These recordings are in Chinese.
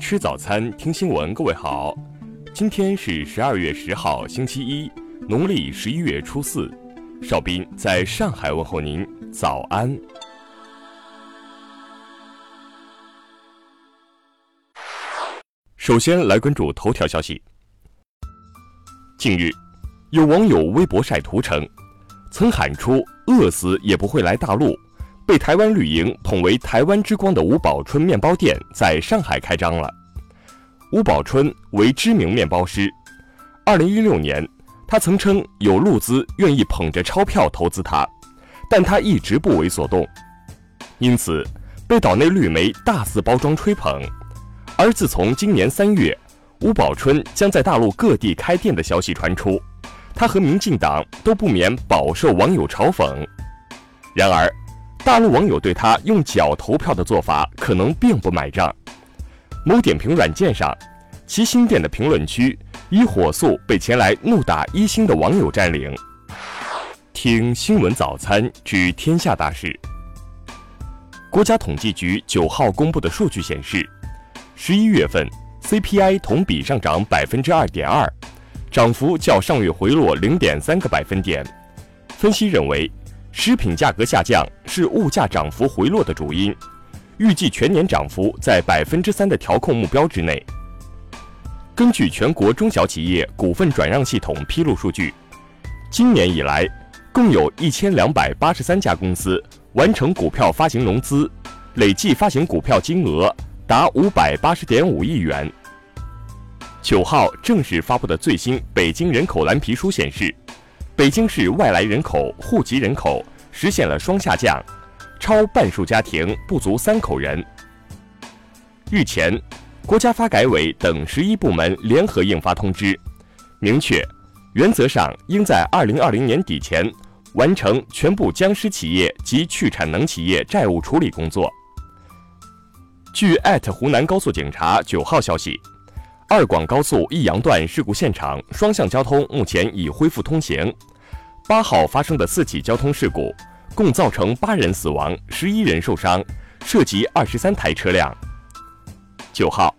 吃早餐，听新闻。各位好，今天是十二月十号，星期一，农历十一月初四。邵斌在上海问候您，早安。首先来关注头条消息。近日，有网友微博晒图称，曾喊出饿死也不会来大陆。被台湾绿营捧为“台湾之光”的吴宝春面包店在上海开张了。吴宝春为知名面包师，二零一六年，他曾称有路资愿意捧着钞票投资他，但他一直不为所动，因此被岛内绿媒大肆包装吹捧。而自从今年三月，吴宝春将在大陆各地开店的消息传出，他和民进党都不免饱受网友嘲讽。然而，大陆网友对他用脚投票的做法可能并不买账。某点评软件上，其新店的评论区已火速被前来怒打一星的网友占领。听新闻早餐知天下大事。国家统计局九号公布的数据显示，十一月份 CPI 同比上涨百分之二点二，涨幅较上月回落零点三个百分点。分析认为。食品价格下降是物价涨幅回落的主因，预计全年涨幅在百分之三的调控目标之内。根据全国中小企业股份转让系统披露数据，今年以来，共有一千两百八十三家公司完成股票发行融资，累计发行股票金额达五百八十点五亿元。九号正式发布的最新北京人口蓝皮书显示。北京市外来人口户籍人口实现了双下降，超半数家庭不足三口人。日前，国家发改委等十一部门联合印发通知，明确原则上应在二零二零年底前完成全部僵尸企业及去产能企业债务处理工作。据艾特湖南高速警察九号消息，二广高速益阳段事故现场双向交通目前已恢复通行。八号发生的四起交通事故，共造成八人死亡、十一人受伤，涉及二十三台车辆。九号，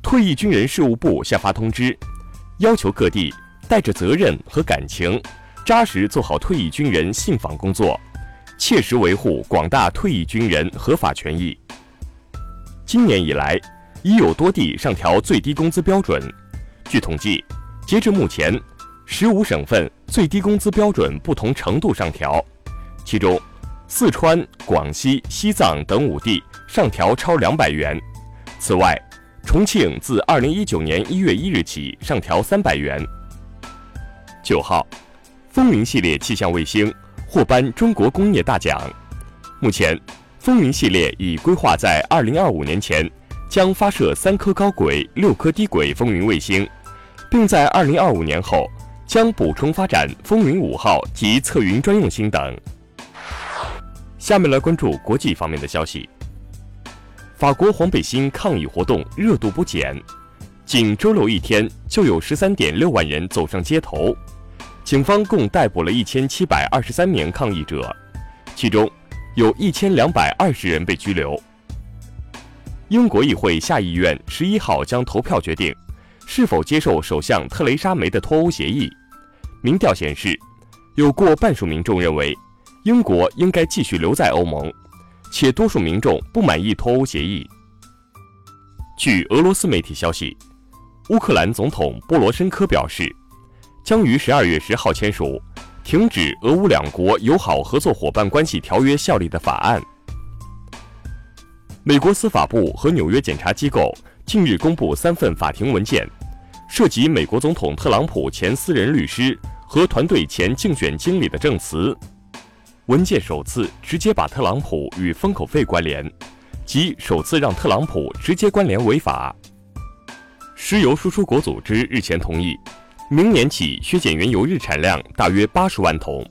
退役军人事务部下发通知，要求各地带着责任和感情，扎实做好退役军人信访工作，切实维护广大退役军人合法权益。今年以来，已有多地上调最低工资标准。据统计，截至目前。十五省份最低工资标准不同程度上调，其中，四川、广西、西藏等五地上调超两百元。此外，重庆自二零一九年一月一日起上调三百元。九号，风云系列气象卫星获颁中国工业大奖。目前，风云系列已规划在二零二五年前将发射三颗高轨、六颗低轨风云卫星，并在二零二五年后。将补充发展风云五号及测云专用星等。下面来关注国际方面的消息。法国黄背心抗议活动热度不减，仅周六一天就有十三点六万人走上街头。警方共逮捕了一千七百二十三名抗议者，其中有一千两百二十人被拘留。英国议会下议院十一号将投票决定是否接受首相特蕾莎梅的脱欧协议。民调显示，有过半数民众认为英国应该继续留在欧盟，且多数民众不满意脱欧协议。据俄罗斯媒体消息，乌克兰总统波罗申科表示，将于十二月十号签署停止俄乌两国友好合作伙伴关系条约效力的法案。美国司法部和纽约检察机构近日公布三份法庭文件。涉及美国总统特朗普前私人律师和团队前竞选经理的证词，文件首次直接把特朗普与封口费关联，即首次让特朗普直接关联违法。石油输出国组织日前同意，明年起削减原油日产量大约八十万桶。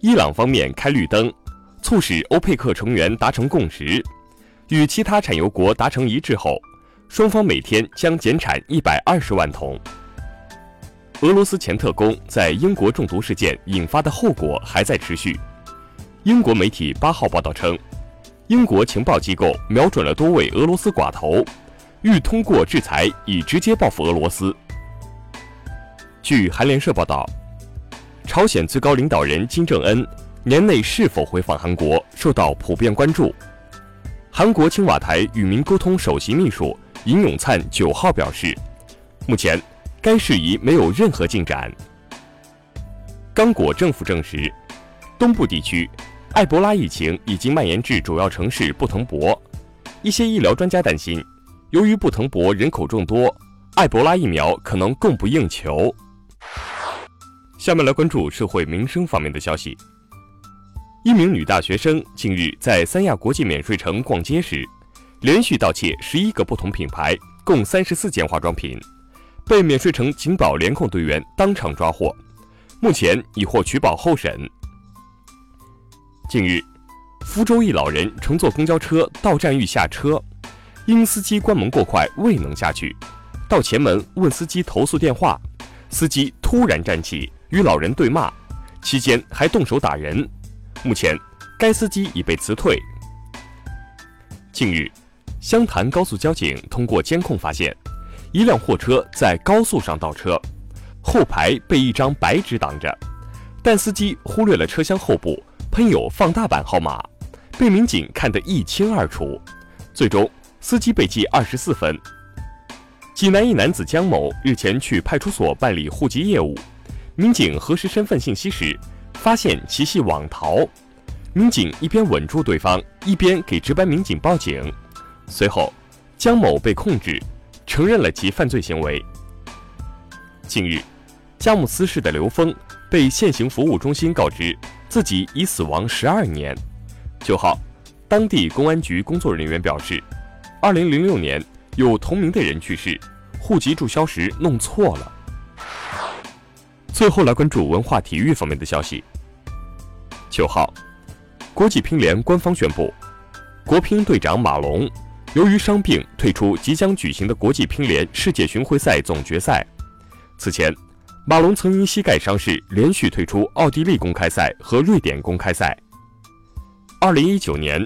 伊朗方面开绿灯，促使欧佩克成员达成共识，与其他产油国达成一致后。双方每天将减产一百二十万桶。俄罗斯前特工在英国中毒事件引发的后果还在持续。英国媒体八号报道称，英国情报机构瞄准了多位俄罗斯寡头，欲通过制裁以直接报复俄罗斯。据韩联社报道，朝鲜最高领导人金正恩年内是否回访韩国受到普遍关注。韩国青瓦台与民沟通首席秘书尹永灿九号表示，目前该事宜没有任何进展。刚果政府证实，东部地区埃博拉疫情已经蔓延至主要城市布腾博。一些医疗专家担心，由于布腾博人口众多，埃博拉疫苗可能供不应求。下面来关注社会民生方面的消息。一名女大学生近日在三亚国际免税城逛街时，连续盗窃十一个不同品牌，共三十四件化妆品，被免税城警保联控队员当场抓获，目前已获取保候审。近日。福州一老人乘坐公交车到站欲下车，因司机关门过快未能下去，到前门问司机投诉电话，司机突然站起与老人对骂，期间还动手打人。目前，该司机已被辞退。近日，湘潭高速交警通过监控发现，一辆货车在高速上倒车，后排被一张白纸挡着，但司机忽略了车厢后部。喷有放大版号码，被民警看得一清二楚。最终，司机被记二十四分。济南一男子江某日前去派出所办理户籍业务，民警核实身份信息时，发现其系网逃。民警一边稳住对方，一边给值班民警报警。随后，江某被控制，承认了其犯罪行为。近日，佳木斯市的刘峰被现行服务中心告知。自己已死亡十二年。九号，当地公安局工作人员表示，二零零六年有同名的人去世，户籍注销时弄错了。最后来关注文化体育方面的消息。九号，国际乒联官方宣布，国乒队长马龙由于伤病退出即将举行的国际乒联世界巡回赛总决赛。此前。马龙曾因膝盖伤势连续退出奥地利公开赛和瑞典公开赛。二零一九年，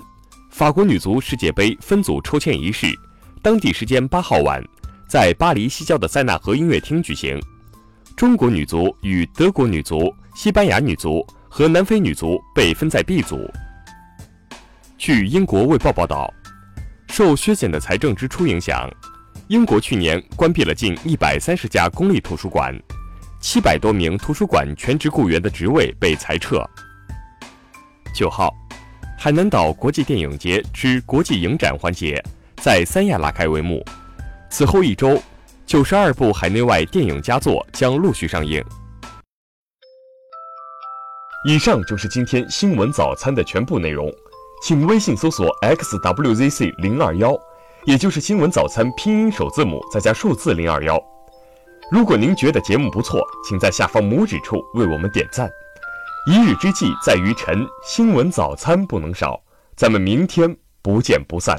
法国女足世界杯分组抽签仪式，当地时间八号晚，在巴黎西郊的塞纳河音乐厅举行。中国女足与德国女足、西班牙女足和南非女足被分在 B 组。据英国《卫报》报道，受削减的财政支出影响，英国去年关闭了近一百三十家公立图书馆。七百多名图书馆全职雇员的职位被裁撤。九号，海南岛国际电影节之国际影展环节在三亚拉开帷幕。此后一周，九十二部海内外电影佳作将陆续上映。以上就是今天新闻早餐的全部内容，请微信搜索 xwzc 零二幺，也就是新闻早餐拼音首字母再加数字零二幺。如果您觉得节目不错，请在下方拇指处为我们点赞。一日之计在于晨，新闻早餐不能少。咱们明天不见不散。